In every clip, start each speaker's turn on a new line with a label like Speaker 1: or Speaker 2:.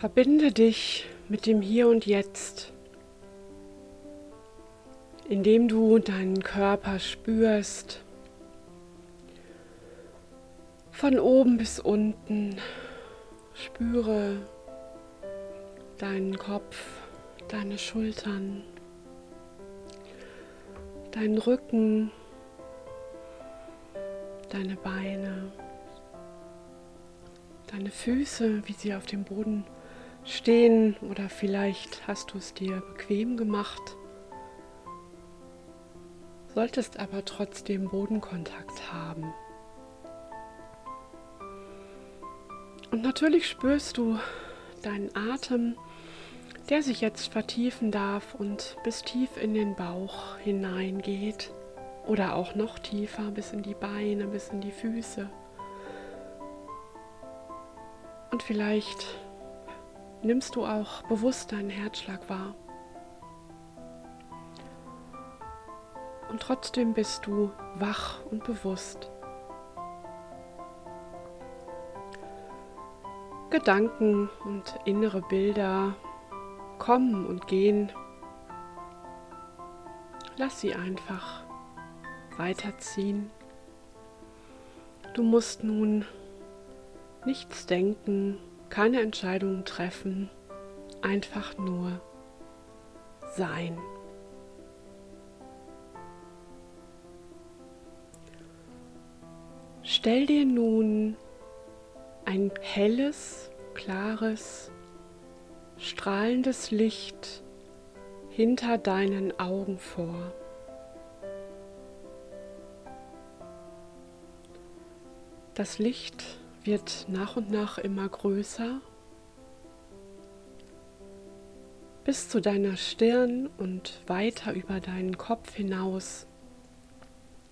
Speaker 1: Verbinde dich mit dem Hier und Jetzt, indem du deinen Körper spürst, von oben bis unten. Spüre deinen Kopf, deine Schultern, deinen Rücken, deine Beine, deine Füße, wie sie auf dem Boden stehen oder vielleicht hast du es dir bequem gemacht, solltest aber trotzdem Bodenkontakt haben. Und natürlich spürst du deinen Atem, der sich jetzt vertiefen darf und bis tief in den Bauch hineingeht oder auch noch tiefer bis in die Beine, bis in die Füße. Und vielleicht nimmst du auch bewusst deinen Herzschlag wahr. Und trotzdem bist du wach und bewusst. Gedanken und innere Bilder kommen und gehen. Lass sie einfach weiterziehen. Du musst nun nichts denken, keine Entscheidungen treffen, einfach nur sein. Stell dir nun ein helles, klares, strahlendes Licht hinter deinen Augen vor. Das Licht wird nach und nach immer größer bis zu deiner Stirn und weiter über deinen Kopf hinaus.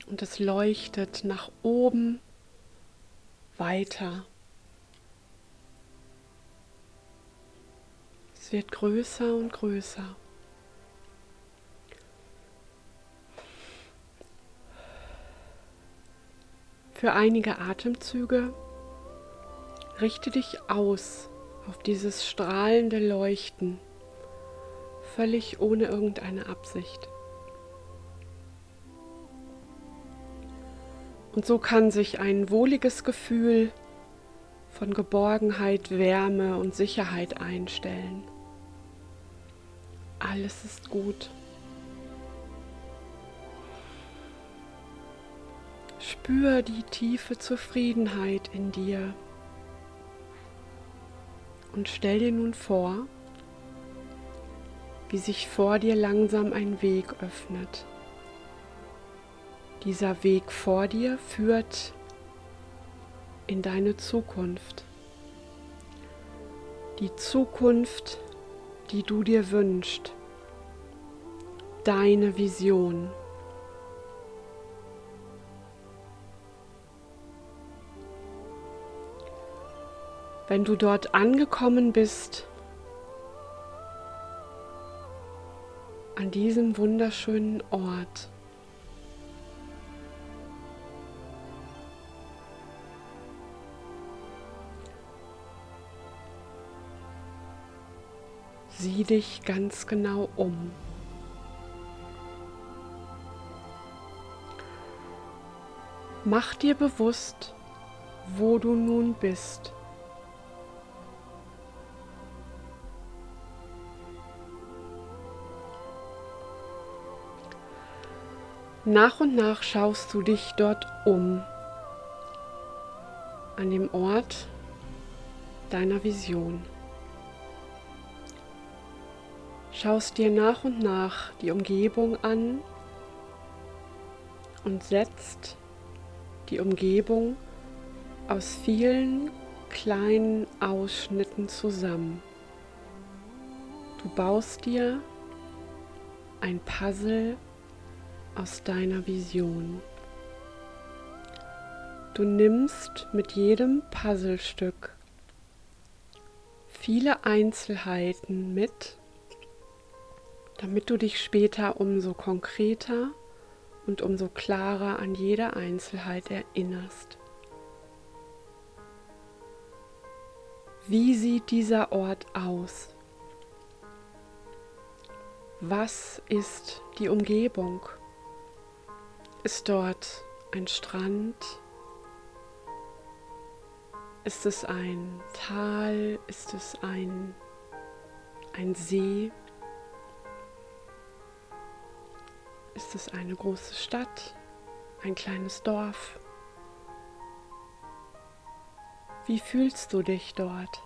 Speaker 1: Und es leuchtet nach oben weiter. Es wird größer und größer. Für einige Atemzüge richte dich aus auf dieses strahlende Leuchten, völlig ohne irgendeine Absicht. Und so kann sich ein wohliges Gefühl von Geborgenheit, Wärme und Sicherheit einstellen. Alles ist gut. Spür die tiefe Zufriedenheit in dir und stell dir nun vor, wie sich vor dir langsam ein Weg öffnet. Dieser Weg vor dir führt in deine Zukunft. Die Zukunft, die du dir wünschst. Deine Vision. Wenn du dort angekommen bist, an diesem wunderschönen Ort, Sieh dich ganz genau um. Mach dir bewusst, wo du nun bist. Nach und nach schaust du dich dort um, an dem Ort deiner Vision. Schaust dir nach und nach die Umgebung an und setzt die Umgebung aus vielen kleinen Ausschnitten zusammen. Du baust dir ein Puzzle aus deiner Vision. Du nimmst mit jedem Puzzlestück viele Einzelheiten mit damit du dich später umso konkreter und umso klarer an jede Einzelheit erinnerst. Wie sieht dieser Ort aus? Was ist die Umgebung? Ist dort ein Strand? Ist es ein Tal? Ist es ein, ein See? Ist es eine große Stadt? Ein kleines Dorf? Wie fühlst du dich dort?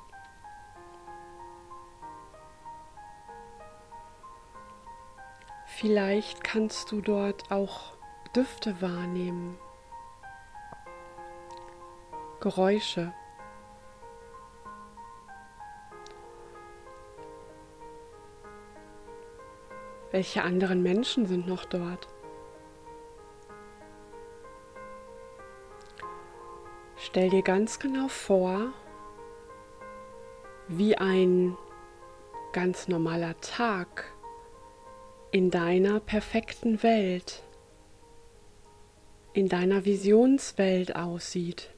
Speaker 1: Vielleicht kannst du dort auch Düfte wahrnehmen, Geräusche. Welche anderen Menschen sind noch dort? Stell dir ganz genau vor, wie ein ganz normaler Tag in deiner perfekten Welt, in deiner Visionswelt aussieht.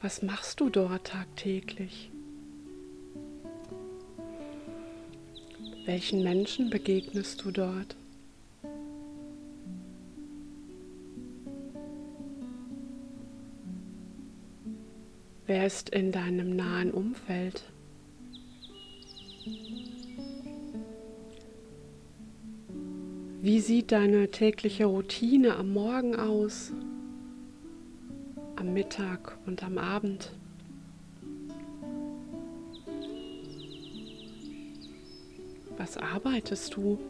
Speaker 1: Was machst du dort tagtäglich? Welchen Menschen begegnest du dort? Wer ist in deinem nahen Umfeld? Wie sieht deine tägliche Routine am Morgen aus, am Mittag und am Abend? Was arbeitest du?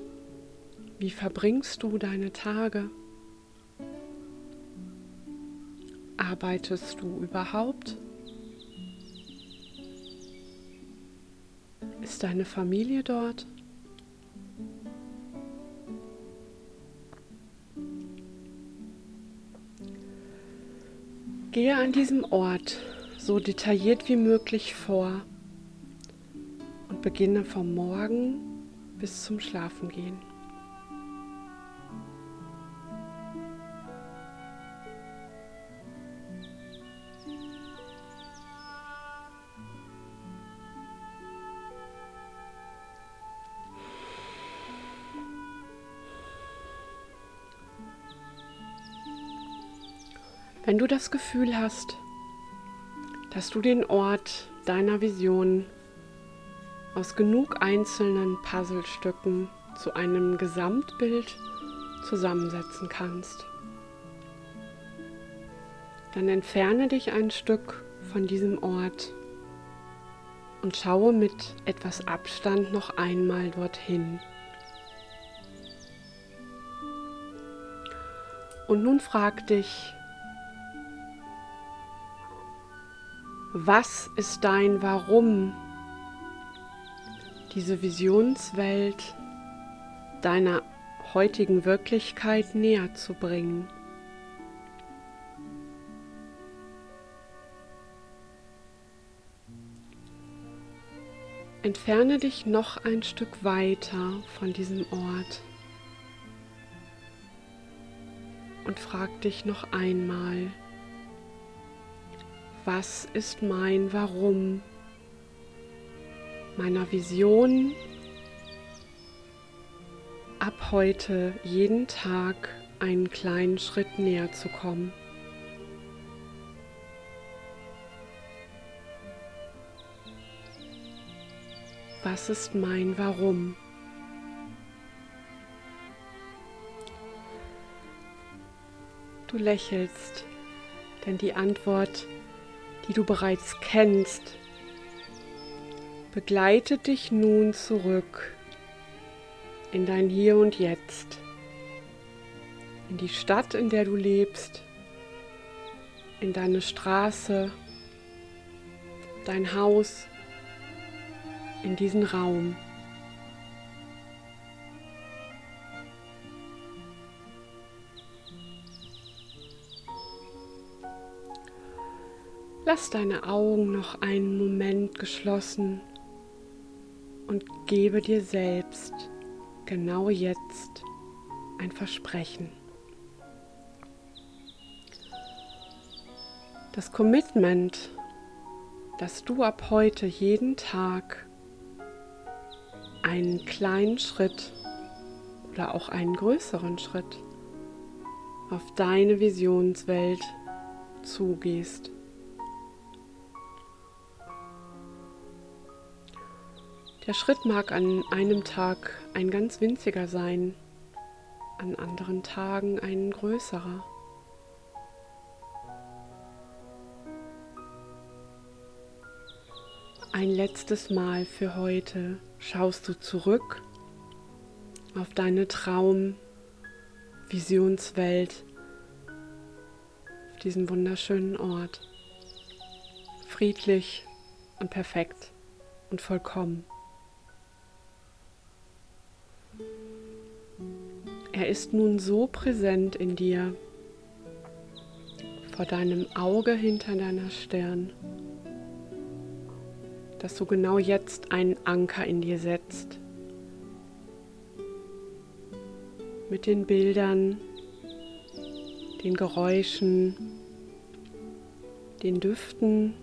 Speaker 1: Wie verbringst du deine Tage? Arbeitest du überhaupt? Ist deine Familie dort? Gehe an diesem Ort so detailliert wie möglich vor und beginne vom Morgen bis zum Schlafengehen. Wenn du das Gefühl hast, dass du den Ort deiner Vision aus genug einzelnen Puzzlestücken zu einem Gesamtbild zusammensetzen kannst, dann entferne dich ein Stück von diesem Ort und schaue mit etwas Abstand noch einmal dorthin. Und nun frag dich, Was ist dein Warum, diese Visionswelt deiner heutigen Wirklichkeit näher zu bringen? Entferne dich noch ein Stück weiter von diesem Ort und frag dich noch einmal, was ist mein Warum, meiner Vision, ab heute jeden Tag einen kleinen Schritt näher zu kommen. Was ist mein Warum? Du lächelst, denn die Antwort die du bereits kennst, begleitet dich nun zurück in dein Hier und Jetzt, in die Stadt, in der du lebst, in deine Straße, dein Haus, in diesen Raum. Lass deine Augen noch einen Moment geschlossen und gebe dir selbst genau jetzt ein Versprechen. Das Commitment dass du ab heute jeden Tag einen kleinen Schritt oder auch einen größeren Schritt auf deine Visionswelt zugehst. Der Schritt mag an einem Tag ein ganz winziger sein, an anderen Tagen ein größerer. Ein letztes Mal für heute schaust du zurück auf deine Traum-Visionswelt, auf diesen wunderschönen Ort. Friedlich und perfekt und vollkommen. Er ist nun so präsent in dir, vor deinem Auge hinter deiner Stirn dass du genau jetzt einen Anker in dir setzt. Mit den Bildern, den Geräuschen, den Düften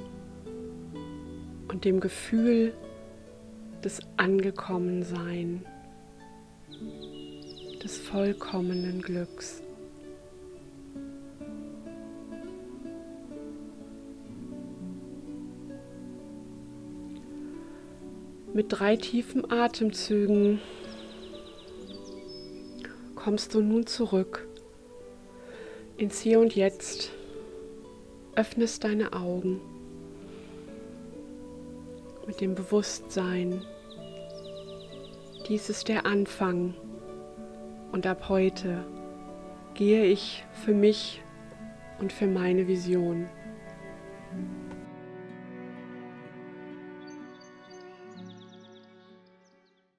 Speaker 1: und dem Gefühl des Angekommensein, des vollkommenen Glücks. Mit drei tiefen Atemzügen kommst du nun zurück ins Hier und Jetzt, öffnest deine Augen mit dem Bewusstsein, dies ist der Anfang und ab heute gehe ich für mich und für meine Vision.